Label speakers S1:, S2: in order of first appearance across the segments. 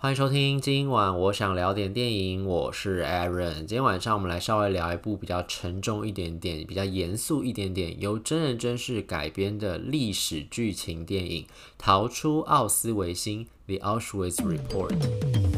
S1: 欢迎收听今晚我想聊点电影，我是 Aaron。今天晚上我们来稍微聊一部比较沉重一点点、比较严肃一点点、由真人真事改编的历史剧情电影《逃出奥斯维辛》（The Auschwitz Report）。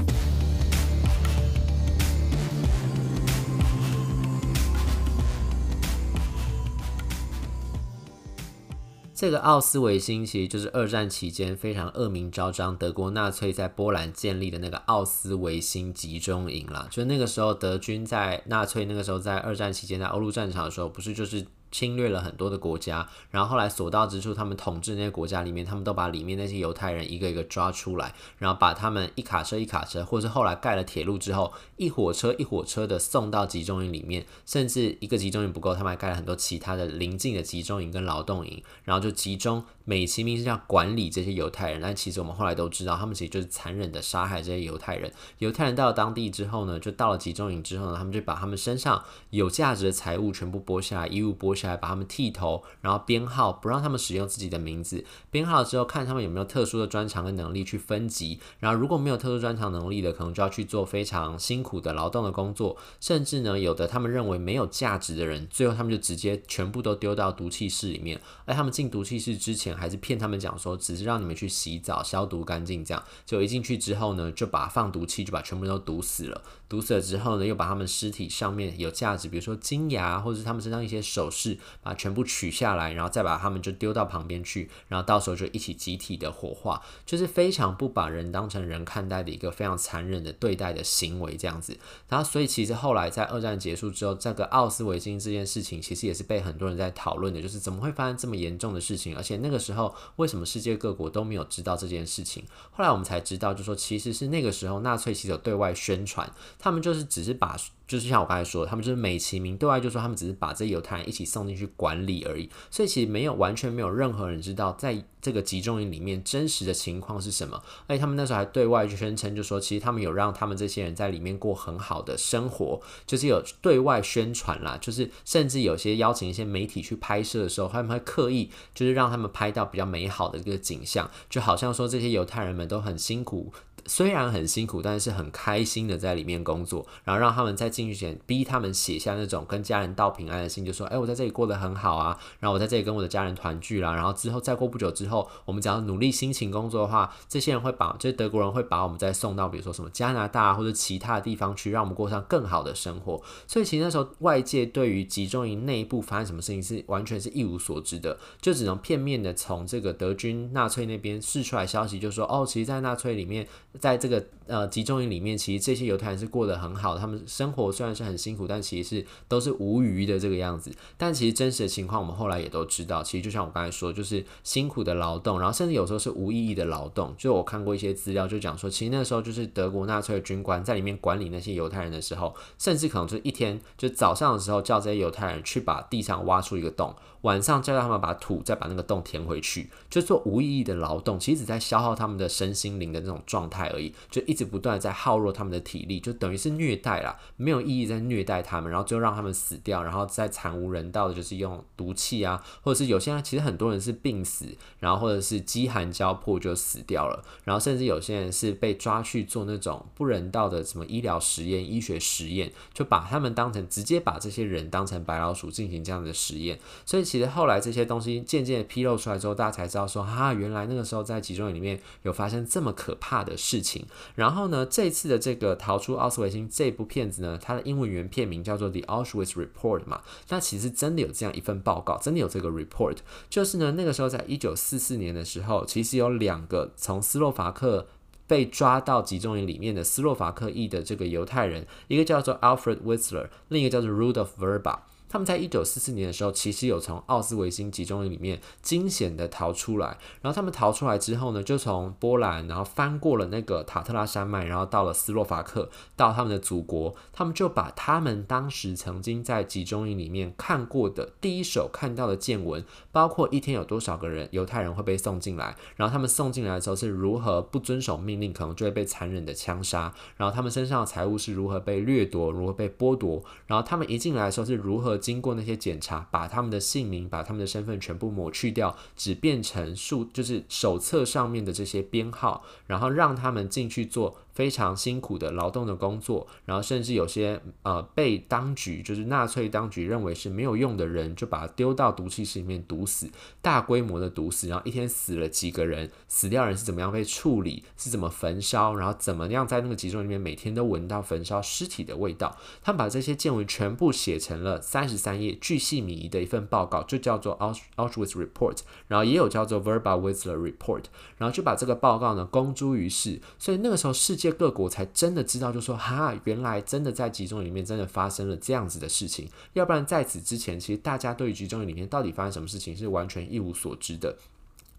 S1: 这个奥斯维辛其实就是二战期间非常恶名昭彰，德国纳粹在波兰建立的那个奥斯维辛集中营啦。就那个时候，德军在纳粹那个时候在二战期间在欧陆战场的时候，不是就是。侵略了很多的国家，然后后来所到之处，他们统治那些国家里面，他们都把里面那些犹太人一个一个抓出来，然后把他们一卡车一卡车，或是后来盖了铁路之后，一火车一火车的送到集中营里面，甚至一个集中营不够，他们还盖了很多其他的邻近的集中营跟劳动营，然后就集中。美其名是要管理这些犹太人，但其实我们后来都知道，他们其实就是残忍的杀害这些犹太人。犹太人到了当地之后呢，就到了集中营之后呢，他们就把他们身上有价值的财物全部剥下来，衣物剥起来，把他们剃头，然后编号，不让他们使用自己的名字。编号了之后，看他们有没有特殊的专长跟能力去分级。然后如果没有特殊专长能力的，可能就要去做非常辛苦的劳动的工作。甚至呢，有的他们认为没有价值的人，最后他们就直接全部都丢到毒气室里面。而他们进毒气室之前，还是骗他们讲说，只是让你们去洗澡消毒干净，这样就一进去之后呢，就把放毒气，就把全部都毒死了。毒死了之后呢，又把他们尸体上面有价值，比如说金牙或者是他们身上一些首饰，把全部取下来，然后再把他们就丢到旁边去，然后到时候就一起集体的火化，就是非常不把人当成人看待的一个非常残忍的对待的行为，这样子。然后所以其实后来在二战结束之后，这个奥斯维辛这件事情其实也是被很多人在讨论的，就是怎么会发生这么严重的事情，而且那个时候。为什么世界各国都没有知道这件事情？后来我们才知道，就说其实是那个时候纳粹其实有对外宣传，他们就是只是把。就是像我刚才说的，他们就是美其名对外就说他们只是把这犹太人一起送进去管理而已，所以其实没有完全没有任何人知道在这个集中营里面真实的情况是什么。而且他们那时候还对外宣称，就说其实他们有让他们这些人在里面过很好的生活，就是有对外宣传啦，就是甚至有些邀请一些媒体去拍摄的时候，他们会刻意就是让他们拍到比较美好的一个景象，就好像说这些犹太人们都很辛苦。虽然很辛苦，但是很开心的在里面工作，然后让他们在进去前逼他们写下那种跟家人道平安的信，就说：“哎，我在这里过得很好啊，然后我在这里跟我的家人团聚啦，然后之后再过不久之后，我们只要努力辛勤工作的话，这些人会把，就是德国人会把我们再送到比如说什么加拿大或者其他的地方去，让我们过上更好的生活。所以其实那时候外界对于集中营内部发生什么事情是完全是一无所知的，就只能片面的从这个德军纳粹那边释出来消息，就说：哦，其实，在纳粹里面。在这个呃集中营里面，其实这些犹太人是过得很好，他们生活虽然是很辛苦，但其实是都是无余的这个样子。但其实真实的情况，我们后来也都知道，其实就像我刚才说，就是辛苦的劳动，然后甚至有时候是无意义的劳动。就我看过一些资料，就讲说，其实那时候就是德国纳粹的军官在里面管理那些犹太人的时候，甚至可能就一天就早上的时候叫这些犹太人去把地上挖出一个洞，晚上叫他们把土再把那个洞填回去，就做无意义的劳动，其实只在消耗他们的身心灵的那种状态。而已，就一直不断在耗弱他们的体力，就等于是虐待啦，没有意义在虐待他们，然后就让他们死掉，然后再惨无人道的，就是用毒气啊，或者是有些人其实很多人是病死，然后或者是饥寒交迫就死掉了，然后甚至有些人是被抓去做那种不人道的什么医疗实验、医学实验，就把他们当成直接把这些人当成白老鼠进行这样的实验，所以其实后来这些东西渐渐披露出来之后，大家才知道说，哈，原来那个时候在集中营里面有发生这么可怕的事。情，然后呢，这次的这个逃出奥斯维辛这部片子呢，它的英文原片名叫做《The Auschwitz Report》嘛，那其实真的有这样一份报告，真的有这个 report，就是呢，那个时候在一九四四年的时候，其实有两个从斯洛伐克被抓到集中营里面的斯洛伐克裔的这个犹太人，一个叫做 Alfred Whistler，另一个叫做 Rudolf Verba。他们在一九四四年的时候，其实有从奥斯维辛集中营里面惊险的逃出来。然后他们逃出来之后呢，就从波兰，然后翻过了那个塔特拉山脉，然后到了斯洛伐克，到他们的祖国。他们就把他们当时曾经在集中营里面看过的第一手看到的见闻，包括一天有多少个人犹太人会被送进来，然后他们送进来的时候是如何不遵守命令，可能就会被残忍的枪杀。然后他们身上的财物是如何被掠夺，如何被剥夺。然后他们一进来的时候是如何。经过那些检查，把他们的姓名、把他们的身份全部抹去掉，只变成数，就是手册上面的这些编号，然后让他们进去做。非常辛苦的劳动的工作，然后甚至有些呃被当局，就是纳粹当局认为是没有用的人，就把他丢到毒气室里面毒死，大规模的毒死，然后一天死了几个人，死掉人是怎么样被处理，是怎么焚烧，然后怎么样在那个集中里面每天都闻到焚烧尸体的味道。他们把这些见闻全部写成了三十三页巨细靡遗的一份报告，就叫做 Auschwitz Report，然后也有叫做 Verba-Whistler Report，然后就把这个报告呢公诸于世，所以那个时候世界。各国才真的知道，就说哈，原来真的在集中营里面真的发生了这样子的事情。要不然在此之前，其实大家对于集中营里面到底发生什么事情是完全一无所知的。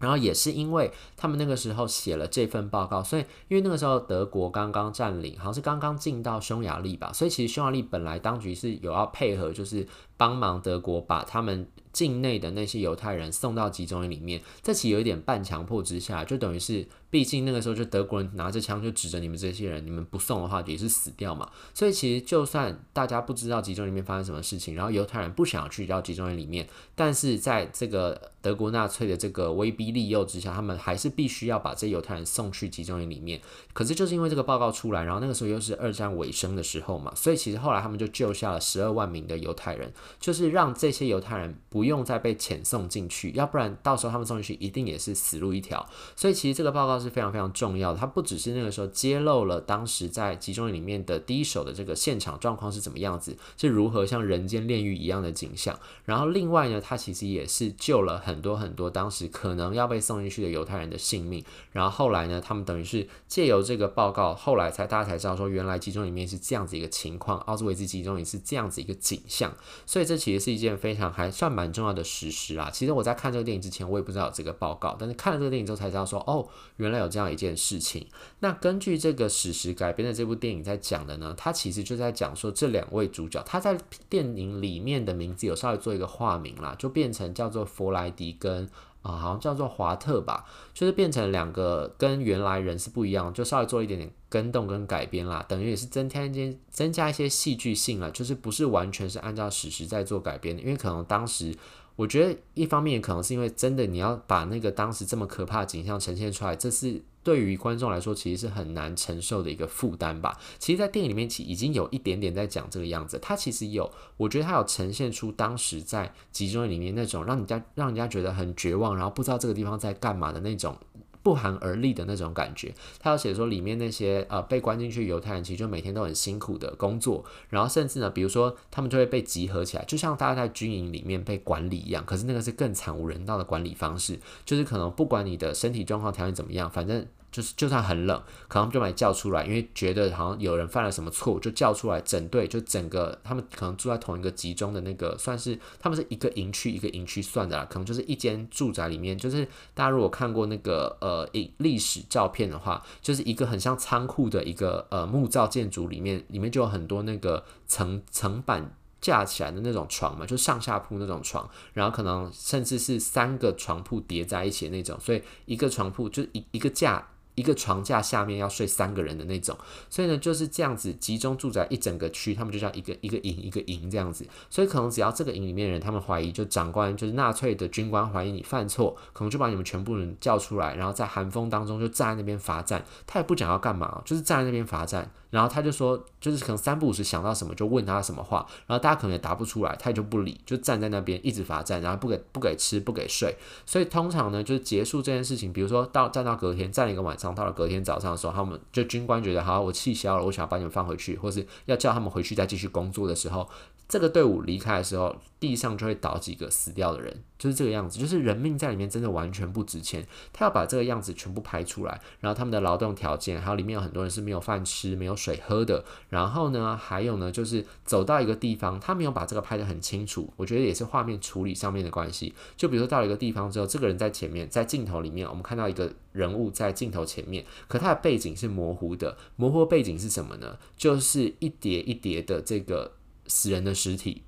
S1: 然后也是因为他们那个时候写了这份报告，所以因为那个时候德国刚刚占领，好像是刚刚进到匈牙利吧，所以其实匈牙利本来当局是有要配合，就是帮忙德国把他们。境内的那些犹太人送到集中营里面，这其实有一点半强迫之下，就等于是，毕竟那个时候就德国人拿着枪就指着你们这些人，你们不送的话也是死掉嘛。所以其实就算大家不知道集中营里面发生什么事情，然后犹太人不想要去到集中营里面，但是在这个德国纳粹的这个威逼利诱之下，他们还是必须要把这犹太人送去集中营里面。可是就是因为这个报告出来，然后那个时候又是二战尾声的时候嘛，所以其实后来他们就救下了十二万名的犹太人，就是让这些犹太人不。用再被遣送进去，要不然到时候他们送进去一定也是死路一条。所以其实这个报告是非常非常重要的，它不只是那个时候揭露了当时在集中营里面的第一手的这个现场状况是怎么样子，是如何像人间炼狱一样的景象。然后另外呢，它其实也是救了很多很多当时可能要被送进去的犹太人的性命。然后后来呢，他们等于是借由这个报告，后来才大家才知道说，原来集中里面是这样子一个情况，奥斯维兹集中营是这样子一个景象。所以这其实是一件非常还算蛮。重要的史实啦，其实我在看这个电影之前，我也不知道有这个报告，但是看了这个电影之后才知道说，哦，原来有这样一件事情。那根据这个史实改编的这部电影在讲的呢，它其实就在讲说这两位主角，他在电影里面的名字有稍微做一个化名啦，就变成叫做弗莱迪跟啊，好像叫做华特吧，就是变成两个跟原来人是不一样，就稍微做一点点。更动跟改编啦，等于也是增添一些增加一些戏剧性了，就是不是完全是按照史实在做改编的，因为可能当时我觉得一方面可能是因为真的你要把那个当时这么可怕的景象呈现出来，这是对于观众来说其实是很难承受的一个负担吧。其实，在电影里面其已经有一点点在讲这个样子，它其实有，我觉得它有呈现出当时在集中营里面那种让人家让人家觉得很绝望，然后不知道这个地方在干嘛的那种。不寒而栗的那种感觉，他要写说里面那些呃被关进去犹太人，其实就每天都很辛苦的工作，然后甚至呢，比如说他们就会被集合起来，就像大家在军营里面被管理一样，可是那个是更惨无人道的管理方式，就是可能不管你的身体状况条件怎么样，反正。就是就算很冷，可能就把你叫出来，因为觉得好像有人犯了什么错误，就叫出来整队，就整个他们可能住在同一个集中的那个，算是他们是一个营区一个营区算的啦，可能就是一间住宅里面，就是大家如果看过那个呃历史照片的话，就是一个很像仓库的一个呃木造建筑里面，里面就有很多那个层层板架起来的那种床嘛，就上下铺那种床，然后可能甚至是三个床铺叠在一起的那种，所以一个床铺就一一个架。一个床架下面要睡三个人的那种，所以呢就是这样子集中住宅一整个区，他们就叫一个一个营一个营这样子，所以可能只要这个营里面的人，他们怀疑就长官就是纳粹的军官怀疑你犯错，可能就把你们全部人叫出来，然后在寒风当中就站在那边罚站，他也不讲要干嘛，就是站在那边罚站。然后他就说，就是可能三不五时想到什么就问他什么话，然后大家可能也答不出来，他也就不理，就站在那边一直罚站，然后不给不给吃不给睡。所以通常呢，就是结束这件事情，比如说到站到隔天站了一个晚上，到了隔天早上的时候，他们就军官觉得好，我气消了，我想要把你们放回去，或是要叫他们回去再继续工作的时候。这个队伍离开的时候，地上就会倒几个死掉的人，就是这个样子，就是人命在里面真的完全不值钱。他要把这个样子全部拍出来，然后他们的劳动条件，还有里面有很多人是没有饭吃、没有水喝的。然后呢，还有呢，就是走到一个地方，他没有把这个拍得很清楚，我觉得也是画面处理上面的关系。就比如说到了一个地方之后，这个人在前面，在镜头里面，我们看到一个人物在镜头前面，可他的背景是模糊的。模糊背景是什么呢？就是一叠一叠的这个。死人的尸体，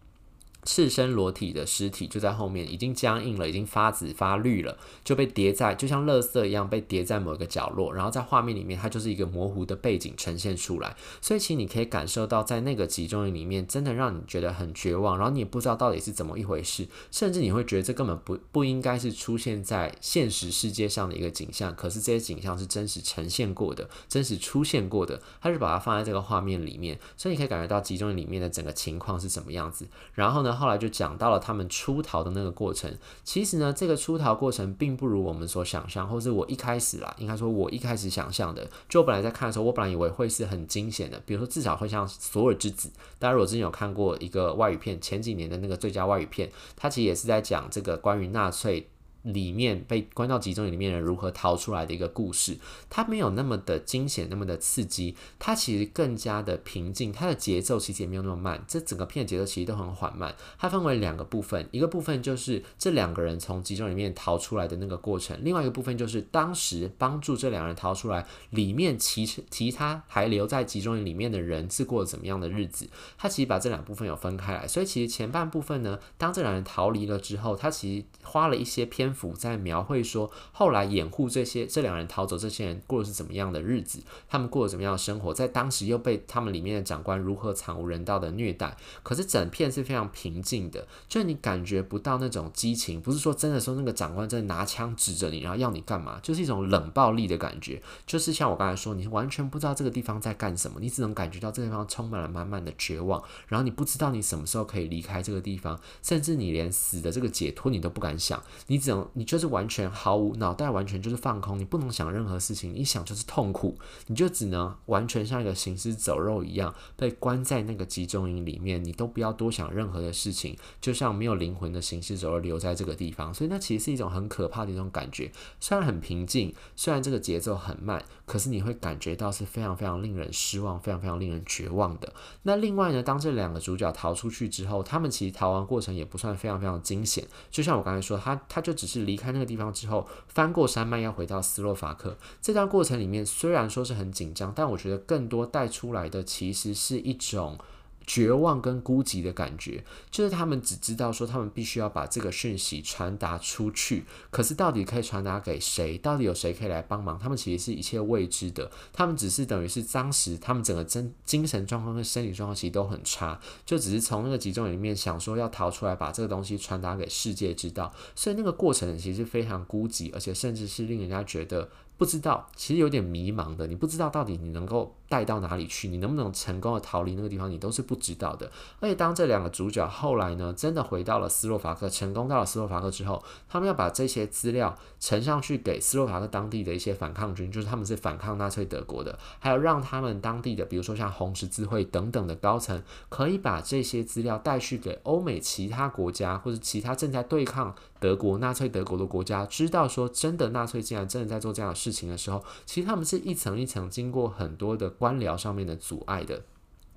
S1: 赤身裸体的尸体就在后面，已经僵硬了，已经发紫发绿了，就被叠在，就像垃圾一样被叠在某个角落。然后在画面里面，它就是一个模糊的背景呈现出来。所以其实你可以感受到，在那个集中营里面，真的让你觉得很绝望。然后你也不知道到底是怎么一回事，甚至你会觉得这根本不不应该是出现在现实世界上的一个景象。可是这些景象是真实呈现过的，真实出现过的。他是把它放在这个画面里面，所以你可以感觉到集中营里面的整个情况是什么样子。然后呢，后来就讲到了他们出逃的那个过程。其实呢，这个出逃过程并不如我们所想象，或是我一开始啦，应该说我一开始想象的，就我本来在看的时候，我本来以为会是很惊险的，比如说至少会像《索尔之子》。大家如果之前有看过一个外语片，前几年的那个最佳外语片，它其实也是在讲这个关于纳粹。里面被关到集中营里面的人如何逃出来的一个故事，它没有那么的惊险，那么的刺激，它其实更加的平静，它的节奏其实也没有那么慢，这整个片的节奏其实都很缓慢。它分为两个部分，一个部分就是这两个人从集中营里面逃出来的那个过程，另外一个部分就是当时帮助这两人逃出来，里面其其他还留在集中营里面的人是过怎么样的日子。它其实把这两部分有分开来，所以其实前半部分呢，当这两人逃离了之后，它其实花了一些篇。府在描绘说，后来掩护这些这两人逃走，这些人过的是怎么样的日子？他们过了怎么样的生活？在当时又被他们里面的长官如何惨无人道的虐待？可是整片是非常平静的，就你感觉不到那种激情，不是说真的说那个长官真的拿枪指着你，然后要你干嘛？就是一种冷暴力的感觉，就是像我刚才说，你完全不知道这个地方在干什么，你只能感觉到这个地方充满了满满的绝望，然后你不知道你什么时候可以离开这个地方，甚至你连死的这个解脱你都不敢想，你只能。你就是完全毫无脑袋，完全就是放空，你不能想任何事情，一想就是痛苦，你就只能完全像一个行尸走肉一样被关在那个集中营里面，你都不要多想任何的事情，就像没有灵魂的行尸走肉留在这个地方，所以那其实是一种很可怕的一种感觉。虽然很平静，虽然这个节奏很慢，可是你会感觉到是非常非常令人失望，非常非常令人绝望的。那另外呢，当这两个主角逃出去之后，他们其实逃亡过程也不算非常非常惊险，就像我刚才说，他他就只是。是离开那个地方之后，翻过山脉要回到斯洛伐克。这段过程里面虽然说是很紧张，但我觉得更多带出来的其实是一种。绝望跟孤寂的感觉，就是他们只知道说他们必须要把这个讯息传达出去，可是到底可以传达给谁？到底有谁可以来帮忙？他们其实是一切未知的。他们只是等于是当时他们整个精精神状况跟生理状况其实都很差，就只是从那个集中营里面想说要逃出来，把这个东西传达给世界知道。所以那个过程其实非常孤寂，而且甚至是令人家觉得。不知道，其实有点迷茫的。你不知道到底你能够带到哪里去，你能不能成功的逃离那个地方，你都是不知道的。而且当这两个主角后来呢，真的回到了斯洛伐克，成功到了斯洛伐克之后，他们要把这些资料呈上去给斯洛伐克当地的一些反抗军，就是他们是反抗纳粹德国的，还有让他们当地的，比如说像红十字会等等的高层，可以把这些资料带去给欧美其他国家或者其他正在对抗德国纳粹德国的国家，知道说真的纳粹竟然真的在做这样的事事情的时候，其实他们是一层一层经过很多的官僚上面的阻碍的。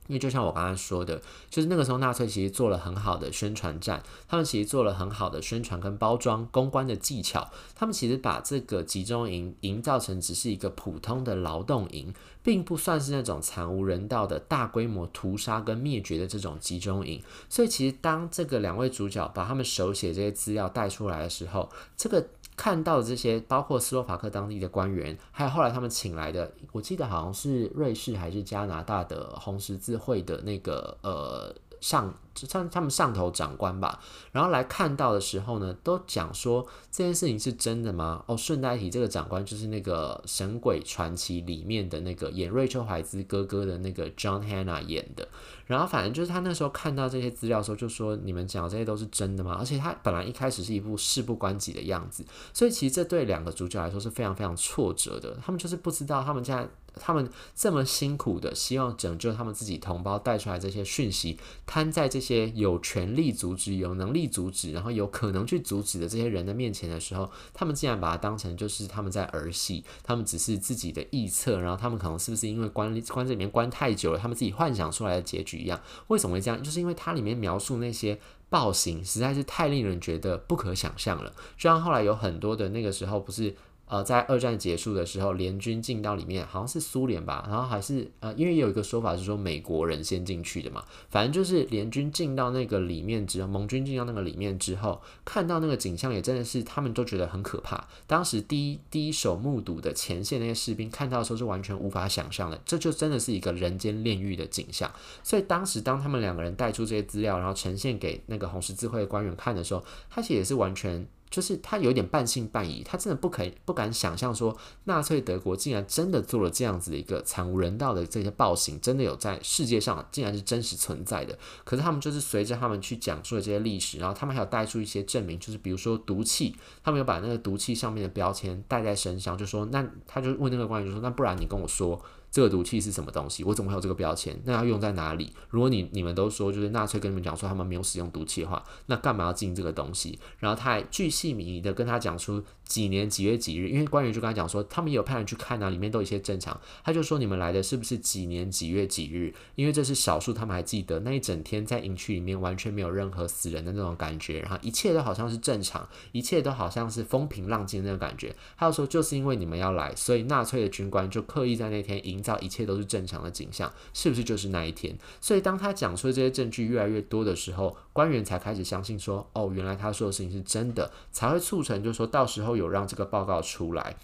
S1: 因为就像我刚才说的，就是那个时候纳粹其实做了很好的宣传战，他们其实做了很好的宣传跟包装公关的技巧，他们其实把这个集中营营造成只是一个普通的劳动营，并不算是那种惨无人道的大规模屠杀跟灭绝的这种集中营。所以其实当这个两位主角把他们手写这些资料带出来的时候，这个。看到的这些，包括斯洛伐克当地的官员，还有后来他们请来的，我记得好像是瑞士还是加拿大的红十字会的那个呃上。像他们上头长官吧，然后来看到的时候呢，都讲说这件事情是真的吗？哦，顺带提，这个长官就是那个《神鬼传奇》里面的那个演瑞秋怀兹哥哥的那个 John Hannah 演的。然后反正就是他那时候看到这些资料的时候，就说：“你们讲这些都是真的吗？”而且他本来一开始是一副事不关己的样子，所以其实这对两个主角来说是非常非常挫折的。他们就是不知道他们现在他们这么辛苦的希望拯救他们自己同胞带出来这些讯息，摊在这些。有权力阻止、有能力阻止，然后有可能去阻止的这些人的面前的时候，他们竟然把它当成就是他们在儿戏，他们只是自己的臆测，然后他们可能是不是因为关关这里面关太久了，他们自己幻想出来的结局一样？为什么会这样？就是因为它里面描述那些暴行实在是太令人觉得不可想象了。就像后来有很多的那个时候不是。呃，在二战结束的时候，联军进到里面，好像是苏联吧，然后还是呃，因为有一个说法是说美国人先进去的嘛，反正就是联军进到那个里面之后，盟军进到那个里面之后，看到那个景象也真的是他们都觉得很可怕。当时第一第一手目睹的前线那些士兵看到的时候是完全无法想象的，这就真的是一个人间炼狱的景象。所以当时当他们两个人带出这些资料，然后呈现给那个红十字会的官员看的时候，他其实也是完全。就是他有点半信半疑，他真的不可以不敢想象说纳粹德国竟然真的做了这样子的一个惨无人道的这些暴行，真的有在世界上竟然是真实存在的。可是他们就是随着他们去讲述了这些历史，然后他们还有带出一些证明，就是比如说毒气，他们有把那个毒气上面的标签带在身上，就说那他就问那个官员就说，那不然你跟我说。这个毒气是什么东西？我怎么会有这个标签？那要用在哪里？如果你你们都说就是纳粹跟你们讲说他们没有使用毒气的话，那干嘛要进这个东西？然后他还巨细靡遗的跟他讲出几年几月几日，因为官员就跟他讲说他们也有派人去看啊，里面都有一些正常。他就说你们来的是不是几年几月几日？因为这是少数，他们还记得那一整天在营区里面完全没有任何死人的那种感觉，然后一切都好像是正常，一切都好像是风平浪静的那种感觉。他就说就是因为你们要来，所以纳粹的军官就刻意在那天营。到一切都是正常的景象，是不是就是那一天？所以当他讲出这些证据越来越多的时候，官员才开始相信说，哦，原来他说的事情是真的，才会促成，就是说到时候有让这个报告出来。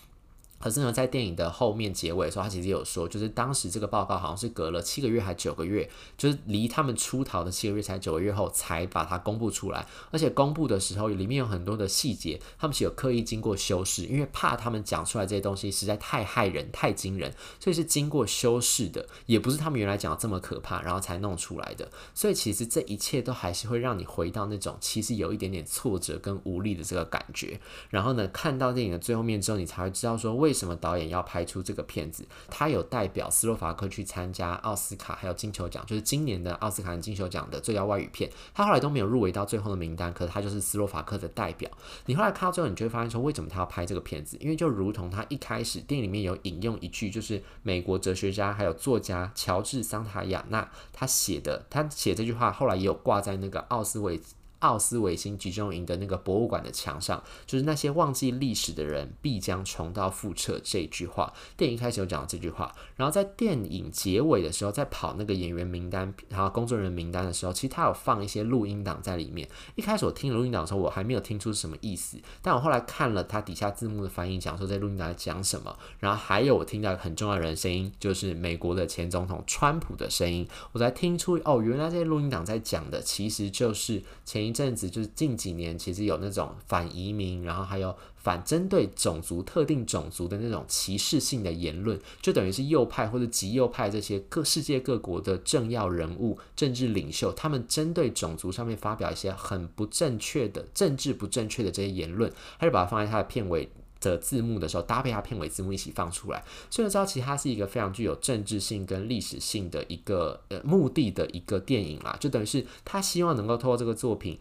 S1: 可是呢，在电影的后面结尾的时候，他其实有说，就是当时这个报告好像是隔了七个月还九个月，就是离他们出逃的七个月才九个月后才把它公布出来。而且公布的时候，里面有很多的细节，他们是有刻意经过修饰，因为怕他们讲出来这些东西实在太骇人、太惊人，所以是经过修饰的，也不是他们原来讲的这么可怕，然后才弄出来的。所以其实这一切都还是会让你回到那种其实有一点点挫折跟无力的这个感觉。然后呢，看到电影的最后面之后，你才会知道说为。为什么导演要拍出这个片子？他有代表斯洛伐克去参加奥斯卡，还有金球奖，就是今年的奥斯卡和金球奖的最佳外语片。他后来都没有入围到最后的名单，可是他就是斯洛伐克的代表。你后来看到最后，你就会发现说，为什么他要拍这个片子？因为就如同他一开始电影里面有引用一句，就是美国哲学家还有作家乔治桑塔亚纳他写的，他写这句话后来也有挂在那个奥斯维。奥斯维辛集中营的那个博物馆的墙上，就是那些忘记历史的人必将重蹈覆辙这句话。电影开始有讲这句话，然后在电影结尾的时候，在跑那个演员名单，然后工作人员名单的时候，其实他有放一些录音档在里面。一开始我听录音档的时候，我还没有听出什么意思，但我后来看了他底下字幕的翻译，讲说在录音档在讲什么。然后还有我听到很重要的人声音，就是美国的前总统川普的声音，我才听出哦，原来这些录音档在讲的其实就是前一。一阵子就是近几年，其实有那种反移民，然后还有反针对种族特定种族的那种歧视性的言论，就等于是右派或者极右派这些各世界各国的政要人物、政治领袖，他们针对种族上面发表一些很不正确的政治不正确的这些言论，他就把它放在他的片尾的字幕的时候，搭配它片尾字幕一起放出来，所以知道其实它是一个非常具有政治性跟历史性的一个呃目的的一个电影啦，就等于是他希望能够透过这个作品。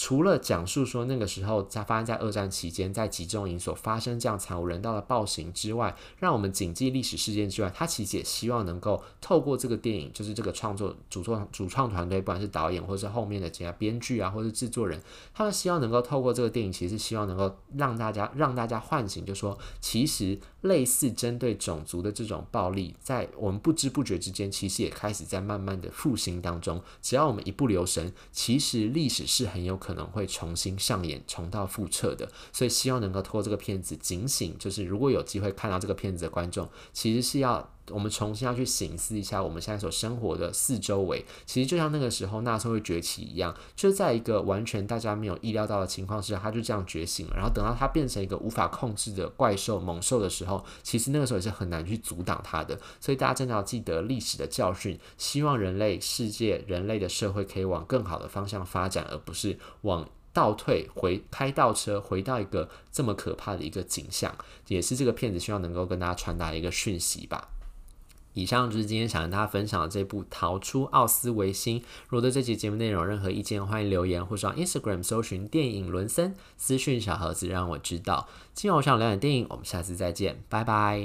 S1: 除了讲述说那个时候在发生在二战期间在集中营所发生这样惨无人道的暴行之外，让我们谨记历史事件之外，他其实也希望能够透过这个电影，就是这个创作主创主创团队，不管是导演或者是后面的其他编剧啊，或是制作人，他们希望能够透过这个电影，其实希望能够让大家让大家唤醒，就说其实类似针对种族的这种暴力，在我们不知不觉之间，其实也开始在慢慢的复兴当中。只要我们一不留神，其实历史是很有可。可能会重新上演，重蹈覆辙的，所以希望能够透过这个片子警醒，就是如果有机会看到这个片子的观众，其实是要我们重新要去醒思一下我们现在所生活的四周围，其实就像那个时候纳粹会崛起一样，就在一个完全大家没有意料到的情况之下，他就这样觉醒了，然后等到他变成一个无法控制的怪兽猛兽的时候，其实那个时候也是很难去阻挡他的，所以大家真的要记得历史的教训，希望人类世界、人类的社会可以往更好的方向发展，而不是。往倒退，回开倒车，回到一个这么可怕的一个景象，也是这个片子希望能够跟大家传达的一个讯息吧。以上就是今天想跟大家分享的这部《逃出奥斯维辛》。如果对这期节目内容有任何意见，欢迎留言或上 Instagram 搜寻电影伦森私讯小盒子，让我知道。今晚我想聊点电影，我们下次再见，拜拜。